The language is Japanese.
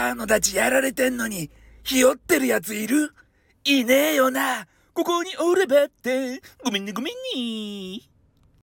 バーのたちやられてんのに、ひよってるやついる？いねえよな。ここにおればって、ごめんねごめんね。